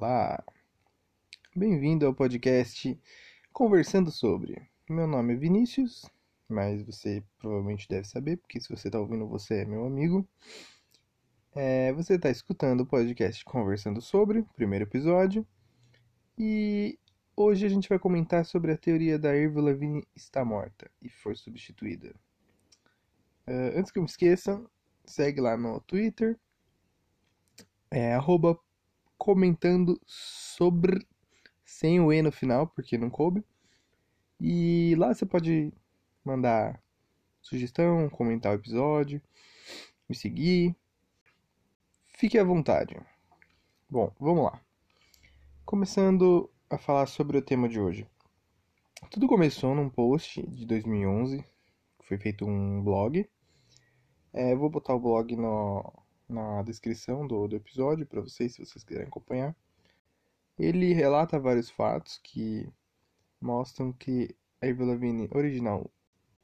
Olá, bem-vindo ao podcast Conversando sobre. Meu nome é Vinícius, mas você provavelmente deve saber, porque se você está ouvindo, você é meu amigo. É, você está escutando o podcast Conversando sobre, primeiro episódio, e hoje a gente vai comentar sobre a teoria da Avril Lavigne está morta e foi substituída. Uh, antes que eu me esqueça, segue lá no Twitter, é arroba comentando sobre sem o E no final, porque não coube. E lá você pode mandar sugestão, comentar o episódio, me seguir. Fique à vontade. Bom, vamos lá. Começando a falar sobre o tema de hoje. Tudo começou num post de 2011, foi feito um blog. É, vou botar o blog no, na descrição do, do episódio para vocês, se vocês quiserem acompanhar. Ele relata vários fatos que mostram que a Avril original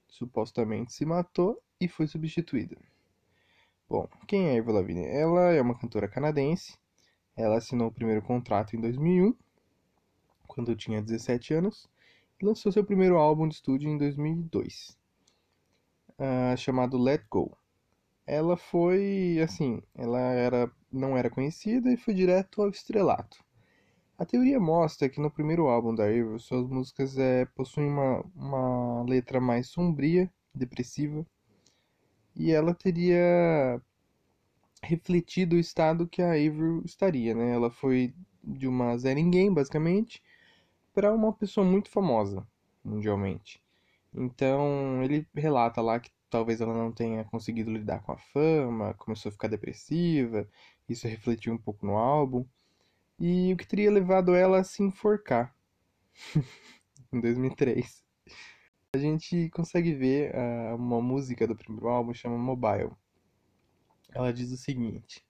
supostamente se matou e foi substituída. Bom, quem é a Avril? Ela é uma cantora canadense. Ela assinou o primeiro contrato em 2001, quando tinha 17 anos, e lançou seu primeiro álbum de estúdio em 2002, uh, ah, chamado Let Go ela foi assim, ela era não era conhecida e foi direto ao estrelato. A teoria mostra que no primeiro álbum da Avril, suas músicas é, possuem uma, uma letra mais sombria, depressiva, e ela teria refletido o estado que a Avril estaria, né? Ela foi de uma Zé Ninguém, basicamente, para uma pessoa muito famosa mundialmente. Então, ele relata lá que talvez ela não tenha conseguido lidar com a fama, começou a ficar depressiva, isso refletiu um pouco no álbum, e o que teria levado ela a se enforcar em 2003. A gente consegue ver uh, uma música do primeiro álbum chama Mobile. Ela diz o seguinte: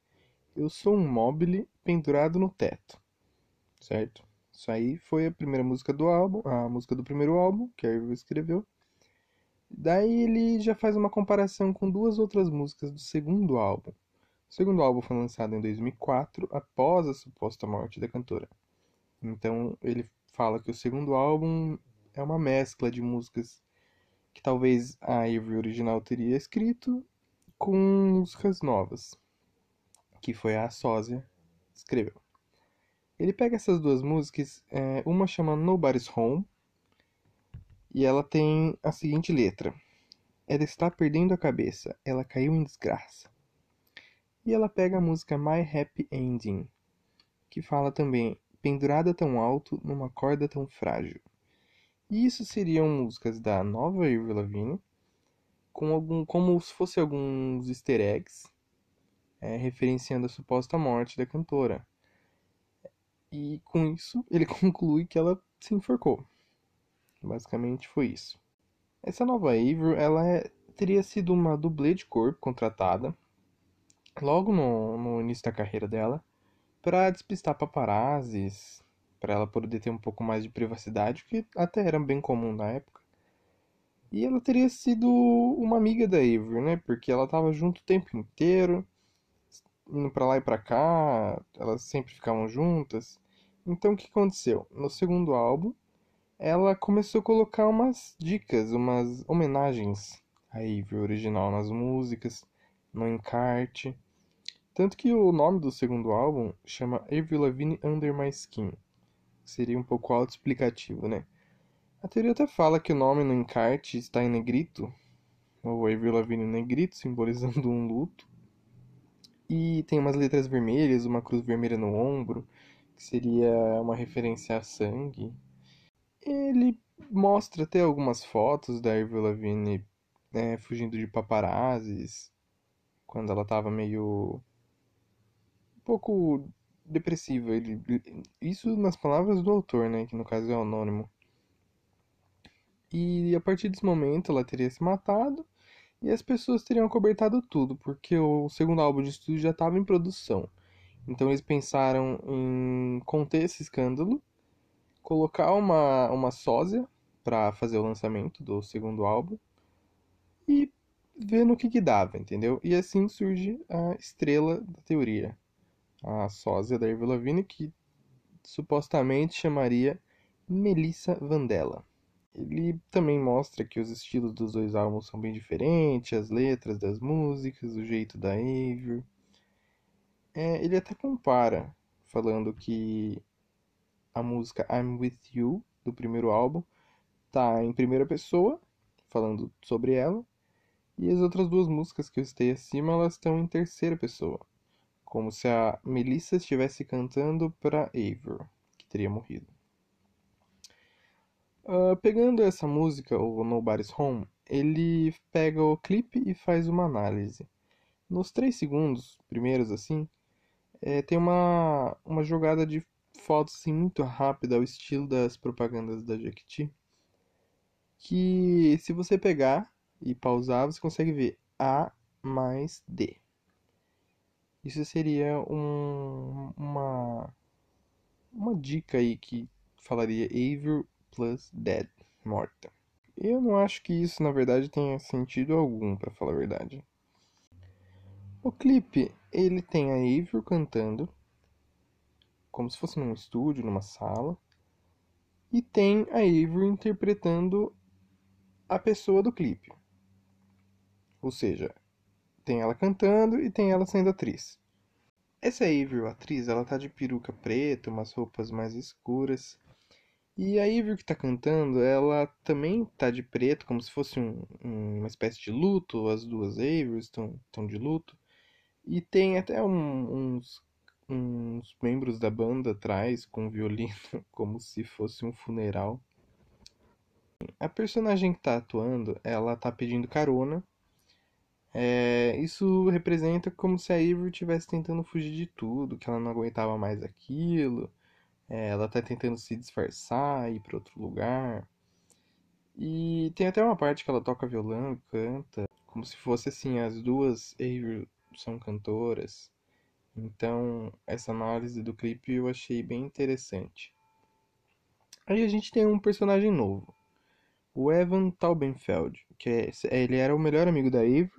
Eu sou um mobile pendurado no teto, certo? Isso aí foi a primeira música do álbum, a música do primeiro álbum que a Irving escreveu. Daí ele já faz uma comparação com duas outras músicas do segundo álbum. O segundo álbum foi lançado em 2004, após a suposta morte da cantora. Então ele fala que o segundo álbum é uma mescla de músicas que talvez a Avery original teria escrito com músicas novas, que foi a Sósia escreveu. Ele pega essas duas músicas, é, uma chama Nobody's Home e ela tem a seguinte letra: Ela está perdendo a cabeça, ela caiu em desgraça. E ela pega a música My Happy Ending, que fala também pendurada tão alto numa corda tão frágil. E isso seriam músicas da nova Avril Lavigne, com algum, como se fosse alguns easter eggs, é, referenciando a suposta morte da cantora. E com isso ele conclui que ela se enforcou. Basicamente foi isso. Essa nova Avril, ela é, teria sido uma dublê de corpo contratada logo no, no início da carreira dela para despistar paparazzis, para ela poder ter um pouco mais de privacidade, que até era bem comum na época. E ela teria sido uma amiga da Avril, né? Porque ela tava junto o tempo inteiro, indo para lá e para cá, elas sempre ficavam juntas. Então o que aconteceu? No segundo álbum, ela começou a colocar umas dicas, umas homenagens à Ivy original nas músicas, no encarte. Tanto que o nome do segundo álbum chama Avril Lavigne Under My Skin. Seria um pouco autoexplicativo, né? A teoria até fala que o nome no encarte está em negrito, ou Avril Lavigne negrito, simbolizando um luto. E tem umas letras vermelhas, uma cruz vermelha no ombro, que seria uma referência a sangue. Ele mostra até algumas fotos da Avril Lavigne né, fugindo de paparazzis, quando ela tava meio um pouco depressiva. Ele, isso nas palavras do autor, né, que no caso é anônimo. E a partir desse momento ela teria se matado e as pessoas teriam cobertado tudo, porque o segundo álbum de estúdio já estava em produção. Então eles pensaram em conter esse escândalo colocar uma, uma sósia para fazer o lançamento do segundo álbum e ver no que, que dava, entendeu? E assim surge a estrela da teoria, a sósia da Avril Lavigne, que supostamente chamaria Melissa Vandella. Ele também mostra que os estilos dos dois álbuns são bem diferentes, as letras das músicas, o jeito da Avril. É, ele até compara, falando que a música I'm With You, do primeiro álbum, tá em primeira pessoa, falando sobre ela, e as outras duas músicas que eu citei acima, elas estão em terceira pessoa, como se a Melissa estivesse cantando para Eivor, que teria morrido. Uh, pegando essa música, o Nobody's Home, ele pega o clipe e faz uma análise. Nos três segundos primeiros, assim, é, tem uma, uma jogada de fotos assim, muito rápida, ao estilo das propagandas da Jequiti, que se você pegar e pausar, você consegue ver A mais D. Isso seria um, uma, uma dica aí que falaria Avril plus Dead, morta. Eu não acho que isso, na verdade, tenha sentido algum, para falar a verdade. O clipe, ele tem a Avril cantando, como se fosse num estúdio, numa sala, e tem a Avril interpretando a pessoa do clipe. Ou seja, tem ela cantando e tem ela sendo atriz. Essa Avril, atriz, ela tá de peruca preta, umas roupas mais escuras. E a Avril que tá cantando, ela também tá de preto, como se fosse um, uma espécie de luto. As duas estão, estão de luto. E tem até um, uns, uns membros da banda atrás com violino, como se fosse um funeral. A personagem que tá atuando, ela tá pedindo carona é, isso representa como se a Avery estivesse tentando fugir de tudo, que ela não aguentava mais aquilo, é, ela está tentando se disfarçar, ir para outro lugar. E tem até uma parte que ela toca violão, canta, como se fosse assim, as duas Avery são cantoras. Então, essa análise do clipe eu achei bem interessante. Aí a gente tem um personagem novo, o Evan Taubenfeld, que é, ele era o melhor amigo da Avery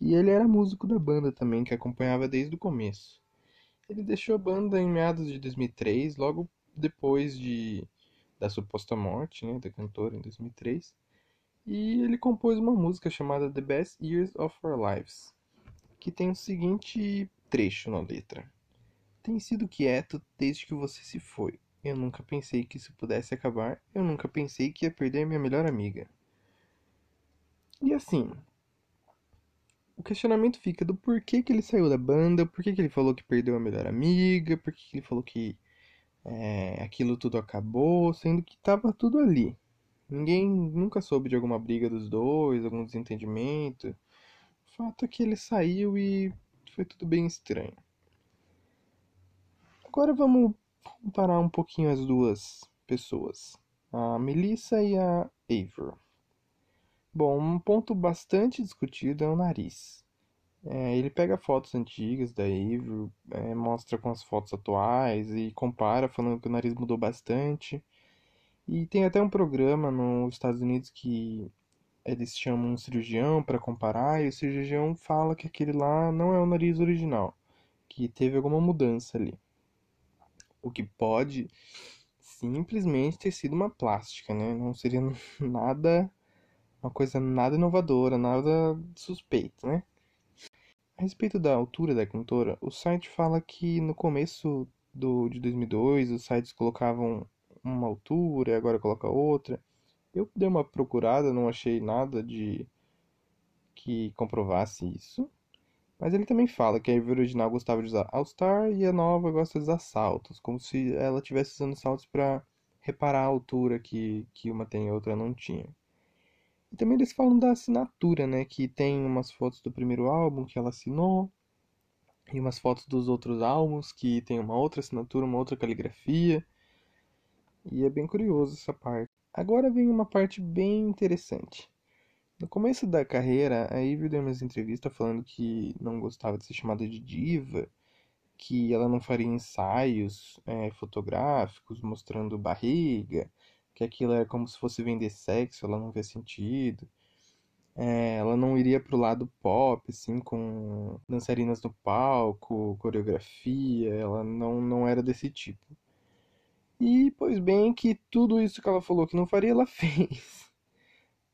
e ele era músico da banda também, que acompanhava desde o começo. Ele deixou a banda em meados de 2003, logo depois de da suposta morte né, da cantora em 2003. E ele compôs uma música chamada The Best Years of Our Lives, que tem o seguinte trecho na letra: Tem sido quieto desde que você se foi. Eu nunca pensei que isso pudesse acabar. Eu nunca pensei que ia perder minha melhor amiga. E assim, o questionamento fica do porquê que ele saiu da banda, porquê que ele falou que perdeu a melhor amiga, porquê que ele falou que é, aquilo tudo acabou, sendo que tava tudo ali. Ninguém nunca soube de alguma briga dos dois, algum desentendimento. O fato é que ele saiu e foi tudo bem estranho. Agora vamos comparar um pouquinho as duas pessoas, a Melissa e a Eivor. Bom, um ponto bastante discutido é o nariz. É, ele pega fotos antigas da Avril, é, mostra com as fotos atuais e compara, falando que o nariz mudou bastante. E tem até um programa nos Estados Unidos que eles chamam um cirurgião para comparar e o cirurgião fala que aquele lá não é o nariz original, que teve alguma mudança ali. O que pode simplesmente ter sido uma plástica, né? Não seria nada uma coisa nada inovadora, nada suspeito, né? A respeito da altura da cantora, o site fala que no começo do, de 2002 os sites colocavam uma altura e agora coloca outra. Eu dei uma procurada, não achei nada de que comprovasse isso. Mas ele também fala que a Ivy original gostava de usar All-Star e a nova gosta de usar saltos, como se ela estivesse usando saltos para reparar a altura que, que uma tem e a outra não tinha. E também eles falam da assinatura, né? Que tem umas fotos do primeiro álbum que ela assinou, e umas fotos dos outros álbuns que tem uma outra assinatura, uma outra caligrafia. E é bem curioso essa parte. Agora vem uma parte bem interessante. No começo da carreira, a Ivy deu umas entrevistas falando que não gostava de ser chamada de diva, que ela não faria ensaios é, fotográficos mostrando barriga, que aquilo era como se fosse vender sexo, ela não vê sentido. É, ela não iria pro lado pop, assim, com dançarinas no palco, coreografia, ela não, não era desse tipo. E, pois bem, que tudo isso que ela falou que não faria, ela fez.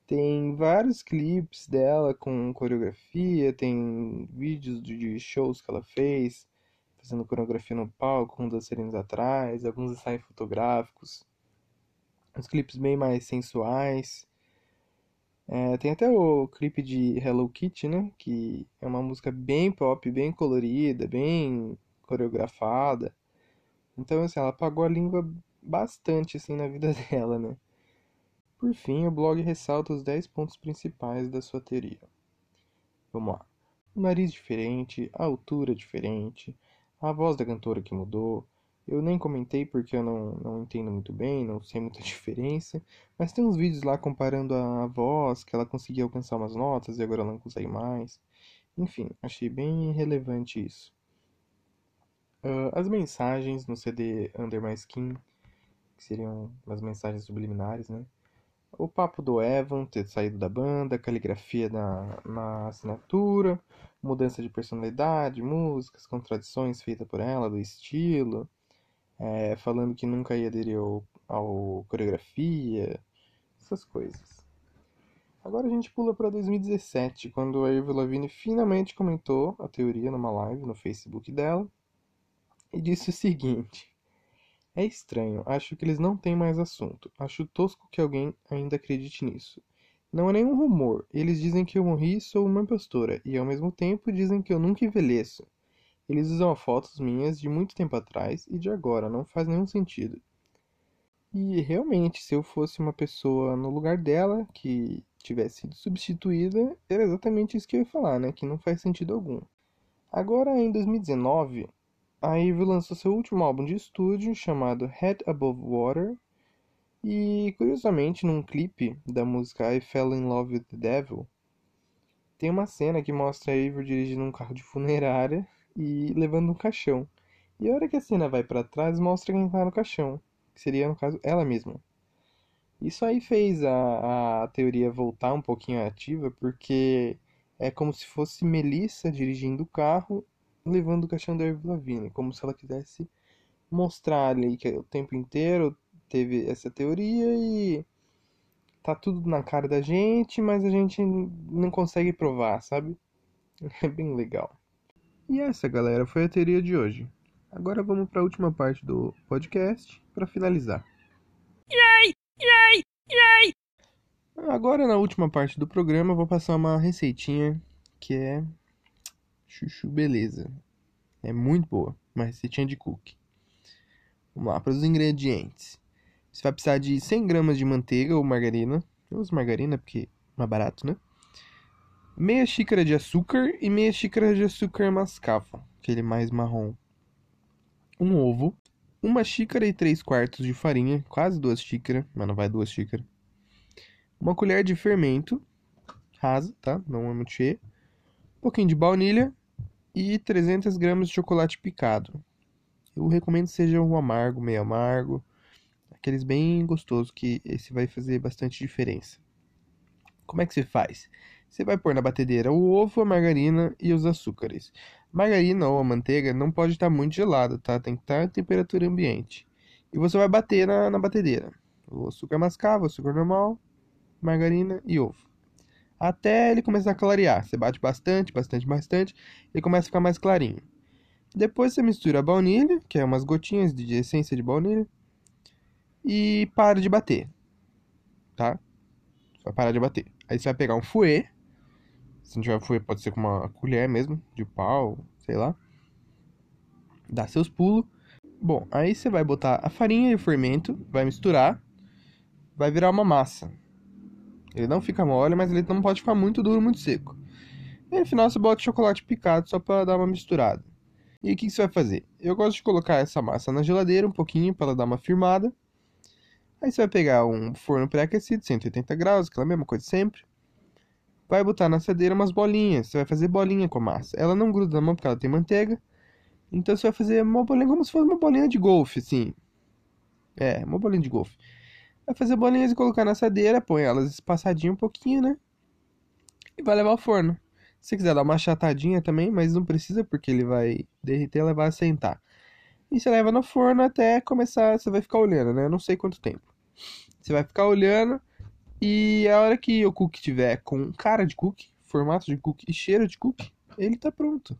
Tem vários clipes dela com coreografia, tem vídeos de shows que ela fez, fazendo coreografia no palco, com dançarinos atrás, alguns ensaios fotográficos, uns clipes bem mais sensuais. É, tem até o clipe de Hello Kitty, né? Que é uma música bem pop, bem colorida, bem coreografada. Então, assim, ela apagou a língua bastante, assim, na vida dela, né? Por fim, o blog ressalta os 10 pontos principais da sua teoria. Vamos lá. O nariz diferente, a altura diferente, a voz da cantora que mudou. Eu nem comentei porque eu não, não entendo muito bem, não sei muita diferença. Mas tem uns vídeos lá comparando a voz, que ela conseguia alcançar umas notas e agora ela não consegue mais. Enfim, achei bem relevante isso. Uh, as mensagens no CD Under My Skin, que seriam as mensagens subliminares, né? O papo do Evan ter saído da banda, caligrafia na, na assinatura, mudança de personalidade, músicas, contradições feitas por ela, do estilo, é, falando que nunca ia aderir ao, ao coreografia, essas coisas. Agora a gente pula para 2017, quando a Avril Lavigne finalmente comentou a teoria numa live no Facebook dela e disse o seguinte: É estranho, acho que eles não têm mais assunto. Acho tosco que alguém ainda acredite nisso. Não é nenhum rumor. Eles dizem que eu morri e sou uma impostora, e ao mesmo tempo dizem que eu nunca envelheço. Eles usam fotos minhas de muito tempo atrás e de agora, não faz nenhum sentido. E realmente, se eu fosse uma pessoa no lugar dela, que tivesse sido substituída, era exatamente isso que eu ia falar, né? Que não faz sentido algum. Agora, em 2019, a Ivy lançou seu último álbum de estúdio, chamado Head Above Water, e curiosamente, num clipe da música I Fell in Love with the Devil, tem uma cena que mostra a Ivy dirigindo um carro de funerária e levando um caixão. E a hora que a cena vai para trás, mostra quem tá no caixão, que seria, no caso, ela mesma. Isso aí fez a, a teoria voltar um pouquinho ativa, porque é como se fosse Melissa dirigindo o carro, levando o caixão da Avril Lavigne, como se ela quisesse mostrar ali que o tempo inteiro teve essa teoria e tá tudo na cara da gente, mas a gente não consegue provar, sabe? É bem legal. E essa, galera, foi a teoria de hoje. Agora vamos para a última parte do podcast para finalizar. Yay! Yay! Yay! Agora na última parte do programa eu vou passar uma receitinha que é chuchu beleza. É muito boa, uma receitinha de cookie. Vamos lá para os ingredientes. Você vai precisar de 100 gramas de manteiga ou margarina. Eu uso margarina porque é mais barato, né? Meia xícara de açúcar e meia xícara de açúcar mascavo, aquele mais marrom. Um ovo. Uma xícara e três quartos de farinha, quase duas xícaras, mas não vai duas xícaras. Uma colher de fermento, rasa, tá? Não é muito cheia. Pouquinho de baunilha e 300 gramas de chocolate picado. Eu recomendo que seja um amargo, meio amargo aqueles bem gostosos, que esse vai fazer bastante diferença. Como é que você faz? Você vai pôr na batedeira o ovo, a margarina e os açúcares. Margarina ou a manteiga não pode estar muito gelada, tá? Tem que estar em temperatura ambiente. E você vai bater na, na batedeira. O açúcar mascavo, açúcar normal, margarina e ovo. Até ele começar a clarear. Você bate bastante, bastante, bastante. Ele começa a ficar mais clarinho. Depois você mistura a baunilha, que é umas gotinhas de essência de baunilha e para de bater, tá? Vai parar de bater. Aí você vai pegar um fouet, se não tiver fouet pode ser com uma colher mesmo, de pau, sei lá. Dá seus pulos. Bom, aí você vai botar a farinha e o fermento, vai misturar, vai virar uma massa. Ele não fica mole, mas ele não pode ficar muito duro, muito seco. E no final você bota chocolate picado só para dar uma misturada. E o que você vai fazer? Eu gosto de colocar essa massa na geladeira um pouquinho para ela dar uma firmada. Aí você vai pegar um forno pré-aquecido, 180 graus, aquela mesma coisa sempre. Vai botar na assadeira umas bolinhas. Você vai fazer bolinha com a massa. Ela não gruda na mão porque ela tem manteiga. Então você vai fazer uma bolinha como se fosse uma bolinha de golfe, assim. É, uma bolinha de golfe. Vai fazer bolinhas e colocar na assadeira, põe elas espaçadinho um pouquinho, né? E vai levar ao forno. Se quiser dar uma achatadinha também, mas não precisa porque ele vai derreter ela vai assentar. e você leva no forno até começar, você vai ficar olhando, né? Não sei quanto tempo. Você vai ficar olhando e a hora que o cookie tiver com cara de cookie, formato de cookie e cheiro de cookie, ele tá pronto.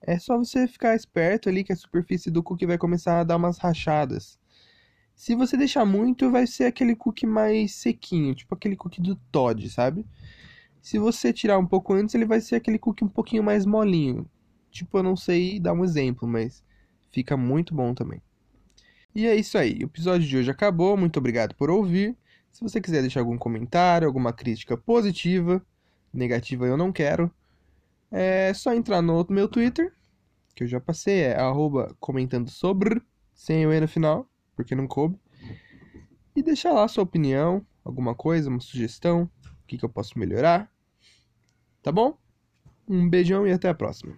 É só você ficar esperto ali que a superfície do cookie vai começar a dar umas rachadas. Se você deixar muito, vai ser aquele cookie mais sequinho, tipo aquele cookie do Todd, sabe? Se você tirar um pouco antes, ele vai ser aquele cookie um pouquinho mais molinho. Tipo, eu não sei dar um exemplo, mas fica muito bom também. E é isso aí, o episódio de hoje acabou, muito obrigado por ouvir. Se você quiser deixar algum comentário, alguma crítica positiva, negativa eu não quero, é só entrar no meu Twitter, que eu já passei, é arroba comentando sobre, sem o E no final porque não coube. E deixar lá sua opinião, alguma coisa, uma sugestão, o que, que eu posso melhorar. Tá bom? Um beijão e até a próxima.